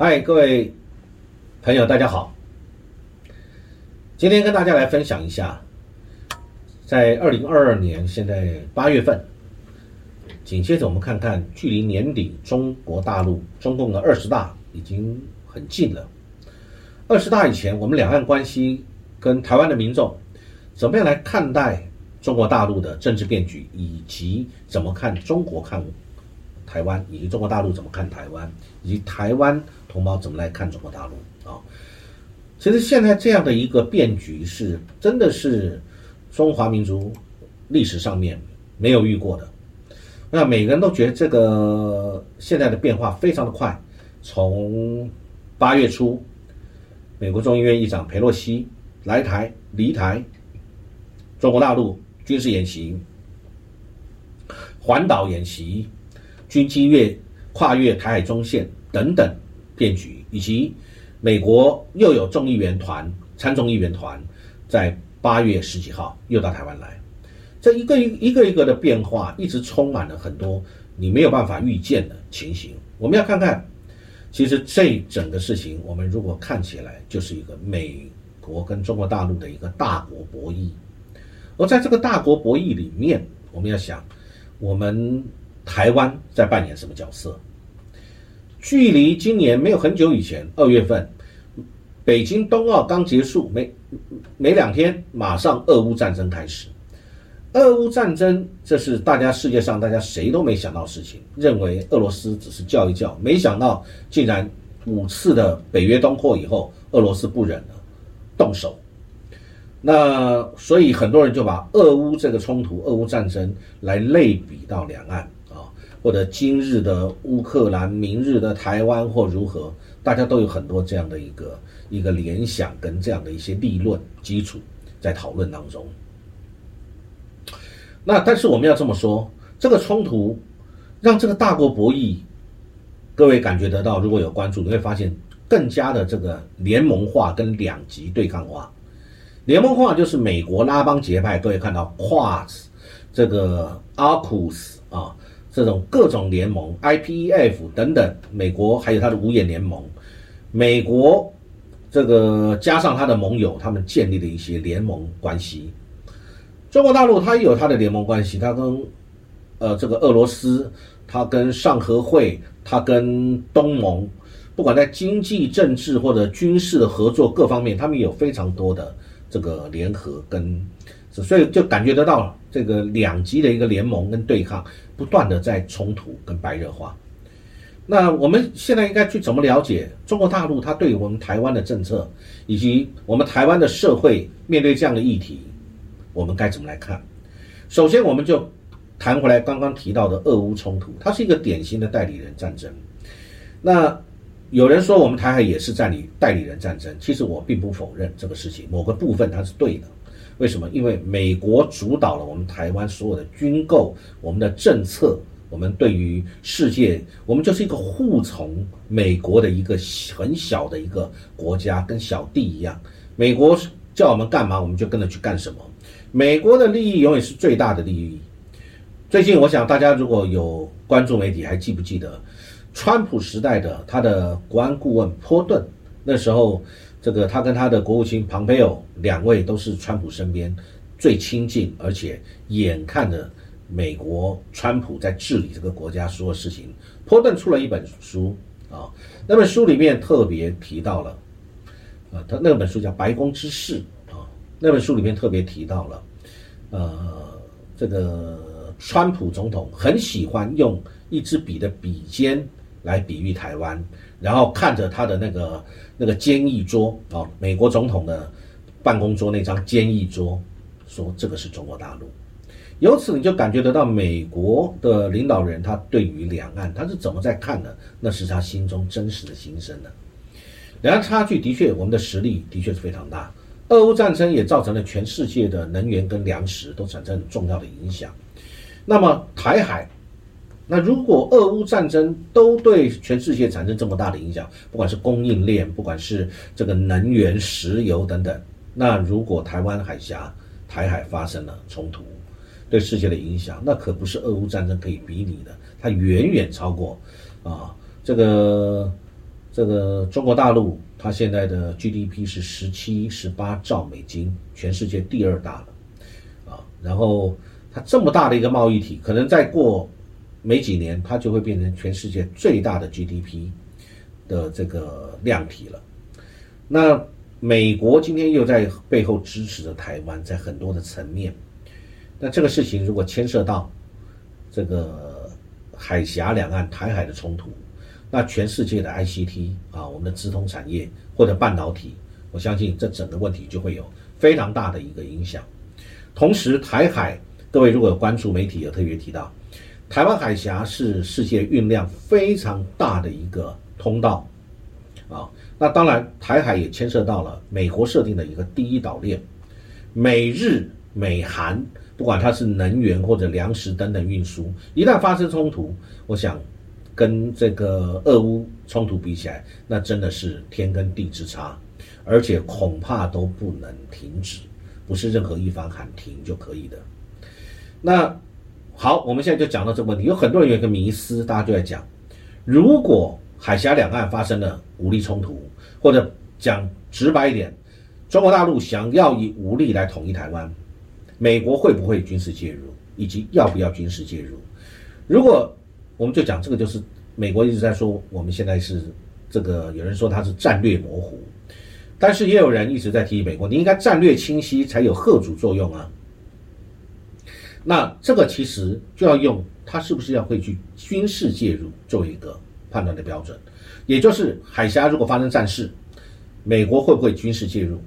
嗨，各位朋友，大家好。今天跟大家来分享一下，在二零二二年现在八月份，紧接着我们看看，距离年底中国大陆中共的二十大已经很近了。二十大以前，我们两岸关系跟台湾的民众怎么样来看待中国大陆的政治变局，以及怎么看中国看台湾，以及中国大陆怎么看台湾，以及台湾同胞怎么来看中国大陆啊？其实现在这样的一个变局是真的是中华民族历史上面没有遇过的。那每个人都觉得这个现在的变化非常的快，从八月初，美国众议院议长佩洛西来台离台，中国大陆军事演习、环岛演习。军机越跨越台海中线等等变局，以及美国又有众议员团、参众议员团在八月十几号又到台湾来，这一个一一个一个的变化，一直充满了很多你没有办法预见的情形。我们要看看，其实这整个事情，我们如果看起来就是一个美国跟中国大陆的一个大国博弈，而在这个大国博弈里面，我们要想我们。台湾在扮演什么角色？距离今年没有很久以前，二月份，北京冬奥刚结束，没没两天，马上俄乌战争开始。俄乌战争，这是大家世界上大家谁都没想到事情，认为俄罗斯只是叫一叫，没想到竟然五次的北约东扩以后，俄罗斯不忍了，动手。那所以很多人就把俄乌这个冲突、俄乌战争来类比到两岸。或者今日的乌克兰，明日的台湾或如何，大家都有很多这样的一个一个联想跟这样的一些立论基础在讨论当中。那但是我们要这么说，这个冲突让这个大国博弈，各位感觉得到，如果有关注，你会发现更加的这个联盟化跟两极对抗化。联盟化就是美国拉帮结派，各位看到 Quad，这个 AUKUS 啊。这种各种联盟，IPEF 等等，美国还有它的五眼联盟，美国这个加上它的盟友，他们建立的一些联盟关系。中国大陆它也有它的联盟关系，它跟呃这个俄罗斯，它跟上合会，它跟东盟，不管在经济、政治或者军事的合作各方面，他们有非常多的这个联合跟。所以就感觉得到这个两极的一个联盟跟对抗，不断的在冲突跟白热化。那我们现在应该去怎么了解中国大陆它对我们台湾的政策，以及我们台湾的社会面对这样的议题，我们该怎么来看？首先，我们就谈回来刚刚提到的俄乌冲突，它是一个典型的代理人战争。那有人说我们台海也是代理代理人战争，其实我并不否认这个事情，某个部分它是对的。为什么？因为美国主导了我们台湾所有的军购，我们的政策，我们对于世界，我们就是一个护从美国的一个很小的一个国家，跟小弟一样。美国叫我们干嘛，我们就跟着去干什么。美国的利益永远是最大的利益。最近，我想大家如果有关注媒体，还记不记得，川普时代的他的国安顾问波顿，那时候。这个他跟他的国务卿庞培友两位都是川普身边最亲近，而且眼看着美国川普在治理这个国家所有事情。波顿出了一本书啊，那本书里面特别提到了，啊，他那本书叫《白宫之事》啊，那本书里面特别提到了，呃，这个川普总统很喜欢用一支笔的笔尖来比喻台湾。然后看着他的那个那个坚毅桌啊，美国总统的办公桌那张坚毅桌，说这个是中国大陆。由此你就感觉得到美国的领导人他对于两岸他是怎么在看的，那是他心中真实的心声的。两岸差距的确，我们的实力的确是非常大。俄乌战争也造成了全世界的能源跟粮食都产生很重要的影响。那么台海。那如果俄乌战争都对全世界产生这么大的影响，不管是供应链，不管是这个能源、石油等等，那如果台湾海峡、台海发生了冲突，对世界的影响，那可不是俄乌战争可以比拟的，它远远超过啊这个这个中国大陆它现在的 GDP 是十七、十八兆美金，全世界第二大了，啊，然后它这么大的一个贸易体，可能再过没几年，它就会变成全世界最大的 GDP 的这个量体了。那美国今天又在背后支持着台湾，在很多的层面。那这个事情如果牵涉到这个海峡两岸、台海的冲突，那全世界的 ICT 啊，我们的资通产业或者半导体，我相信这整个问题就会有非常大的一个影响。同时，台海各位如果有关注媒体，有特别提到，台湾海峡是世界运量非常大的一个通道啊。那当然，台海也牵涉到了美国设定的一个第一岛链，美日美韩。不管它是能源或者粮食等等运输，一旦发生冲突，我想跟这个俄乌冲突比起来，那真的是天跟地之差，而且恐怕都不能停止，不是任何一方喊停就可以的。那好，我们现在就讲到这个问题，有很多人有一个迷思，大家就在讲，如果海峡两岸发生了武力冲突，或者讲直白一点，中国大陆想要以武力来统一台湾。美国会不会军事介入，以及要不要军事介入？如果我们就讲这个，就是美国一直在说，我们现在是这个，有人说它是战略模糊，但是也有人一直在提美国，你应该战略清晰才有贺主作用啊。那这个其实就要用它是不是要会去军事介入作为一个判断的标准，也就是海峡如果发生战事，美国会不会军事介入？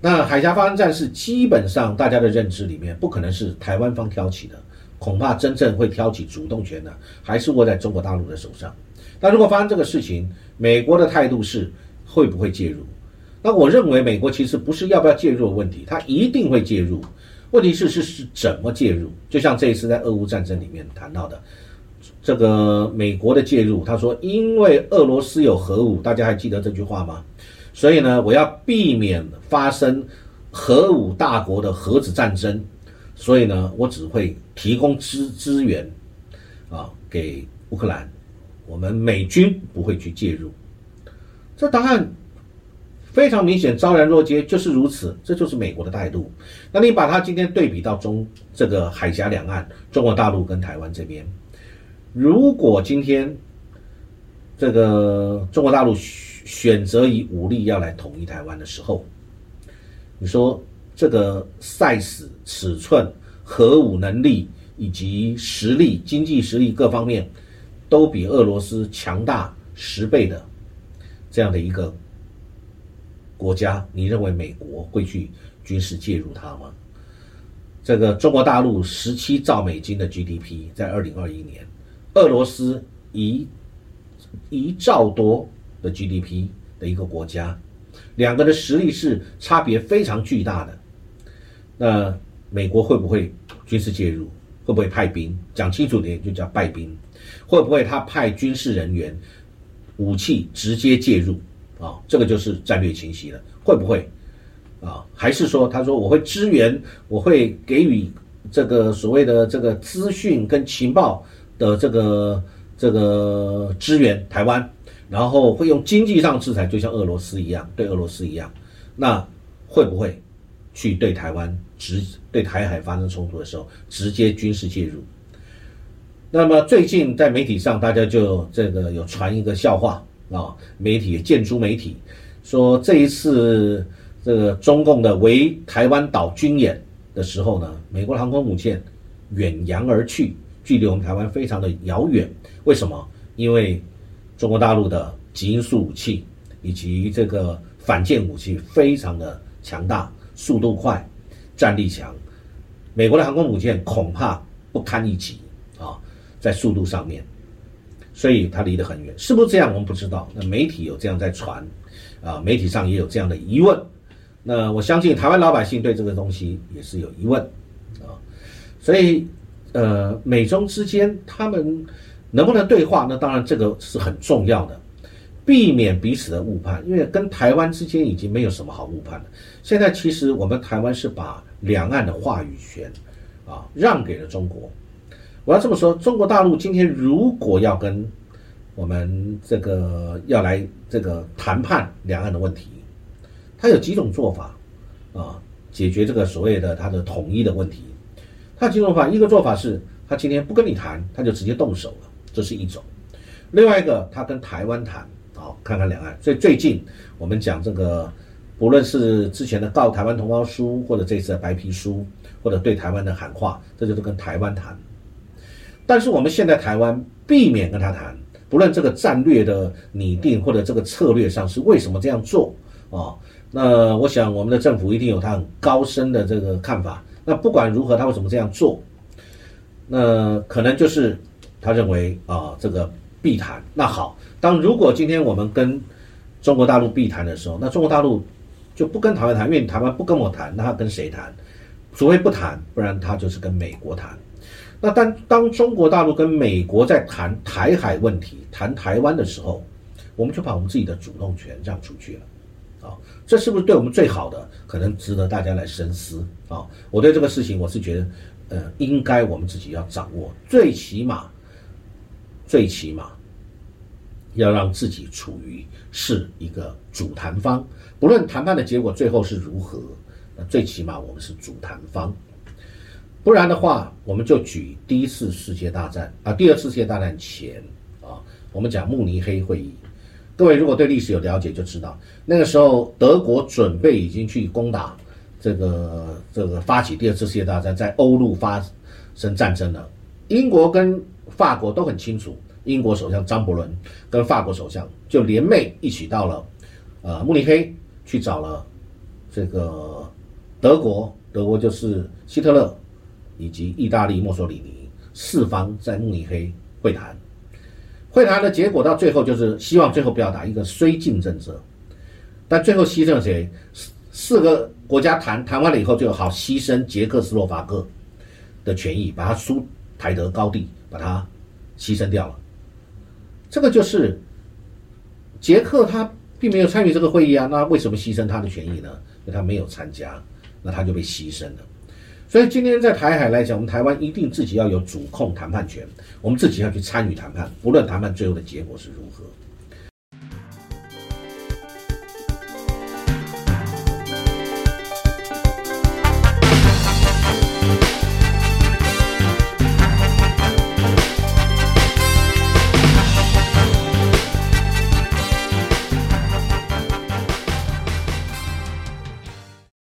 那海峡发生战事，基本上大家的认知里面不可能是台湾方挑起的，恐怕真正会挑起主动权的还是握在中国大陆的手上。那如果发生这个事情，美国的态度是会不会介入？那我认为美国其实不是要不要介入的问题，它一定会介入。问题是是是怎么介入？就像这一次在俄乌战争里面谈到的，这个美国的介入，他说因为俄罗斯有核武，大家还记得这句话吗？所以呢，我要避免发生核武大国的核子战争，所以呢，我只会提供资资源啊给乌克兰，我们美军不会去介入。这答案非常明显，昭然若揭，就是如此，这就是美国的态度。那你把它今天对比到中这个海峡两岸，中国大陆跟台湾这边，如果今天这个中国大陆。选择以武力要来统一台湾的时候，你说这个 size 尺寸、核武能力以及实力、经济实力各方面，都比俄罗斯强大十倍的这样的一个国家，你认为美国会去军事介入它吗？这个中国大陆十七兆美金的 GDP 在二零二一年，俄罗斯一一兆多。的 GDP 的一个国家，两个的实力是差别非常巨大的。那美国会不会军事介入？会不会派兵？讲清楚点就叫派兵。会不会他派军事人员、武器直接介入？啊，这个就是战略清晰了。会不会？啊，还是说他说我会支援，我会给予这个所谓的这个资讯跟情报的这个这个支援台湾？然后会用经济上制裁，就像俄罗斯一样，对俄罗斯一样，那会不会去对台湾直对台海发生冲突的时候直接军事介入？那么最近在媒体上，大家就这个有传一个笑话啊，媒体建筑媒体说这一次这个中共的围台湾岛军演的时候呢，美国航空母舰远洋而去，距离我们台湾非常的遥远。为什么？因为中国大陆的极音速武器以及这个反舰武器非常的强大，速度快，战力强。美国的航空母舰恐怕不堪一击啊，在速度上面，所以他离得很远，是不是这样？我们不知道。那媒体有这样在传，啊，媒体上也有这样的疑问。那我相信台湾老百姓对这个东西也是有疑问啊，所以呃，美中之间他们。能不能对话？那当然，这个是很重要的，避免彼此的误判。因为跟台湾之间已经没有什么好误判了。现在其实我们台湾是把两岸的话语权啊让给了中国。我要这么说，中国大陆今天如果要跟我们这个要来这个谈判两岸的问题，他有几种做法啊，解决这个所谓的他的统一的问题。他几种法，一个做法是他今天不跟你谈，他就直接动手了，这是一种；另外一个，他跟台湾谈，好看看两岸。所以最近我们讲这个，不论是之前的告台湾同胞书，或者这次的白皮书，或者对台湾的喊话，这就是跟台湾谈。但是我们现在台湾避免跟他谈。不论这个战略的拟定或者这个策略上是为什么这样做啊？那我想我们的政府一定有他很高深的这个看法。那不管如何，他为什么这样做？那可能就是他认为啊，这个必谈。那好，当如果今天我们跟中国大陆必谈的时候，那中国大陆就不跟台湾谈，因为台湾不跟我谈，那他跟谁谈？除非不谈，不然他就是跟美国谈。那当当中国大陆跟美国在谈台海问题、谈台湾的时候，我们就把我们自己的主动权让出去了，啊，这是不是对我们最好的？可能值得大家来深思啊！我对这个事情，我是觉得，呃，应该我们自己要掌握，最起码，最起码，要让自己处于是一个主谈方，不论谈判的结果最后是如何，那最起码我们是主谈方。不然的话，我们就举第一次世界大战啊，第二次世界大战前啊，我们讲慕尼黑会议。各位如果对历史有了解，就知道那个时候德国准备已经去攻打这个这个发起第二次世界大战，在欧陆发生战争了。英国跟法国都很清楚，英国首相张伯伦跟法国首相就联袂一起到了呃慕尼黑去找了这个德国，德国就是希特勒。以及意大利墨索里尼四方在慕尼黑会谈，会谈的结果到最后就是希望最后不要打一个绥靖政策，但最后牺牲了谁？四四个国家谈谈完了以后，就好牺牲捷克斯洛伐克的权益，把它苏台德高地把它牺牲掉了。这个就是捷克他并没有参与这个会议啊，那为什么牺牲他的权益呢？因为他没有参加，那他就被牺牲了。所以今天在台海来讲，我们台湾一定自己要有主控谈判权，我们自己要去参与谈判，不论谈判最后的结果是如何。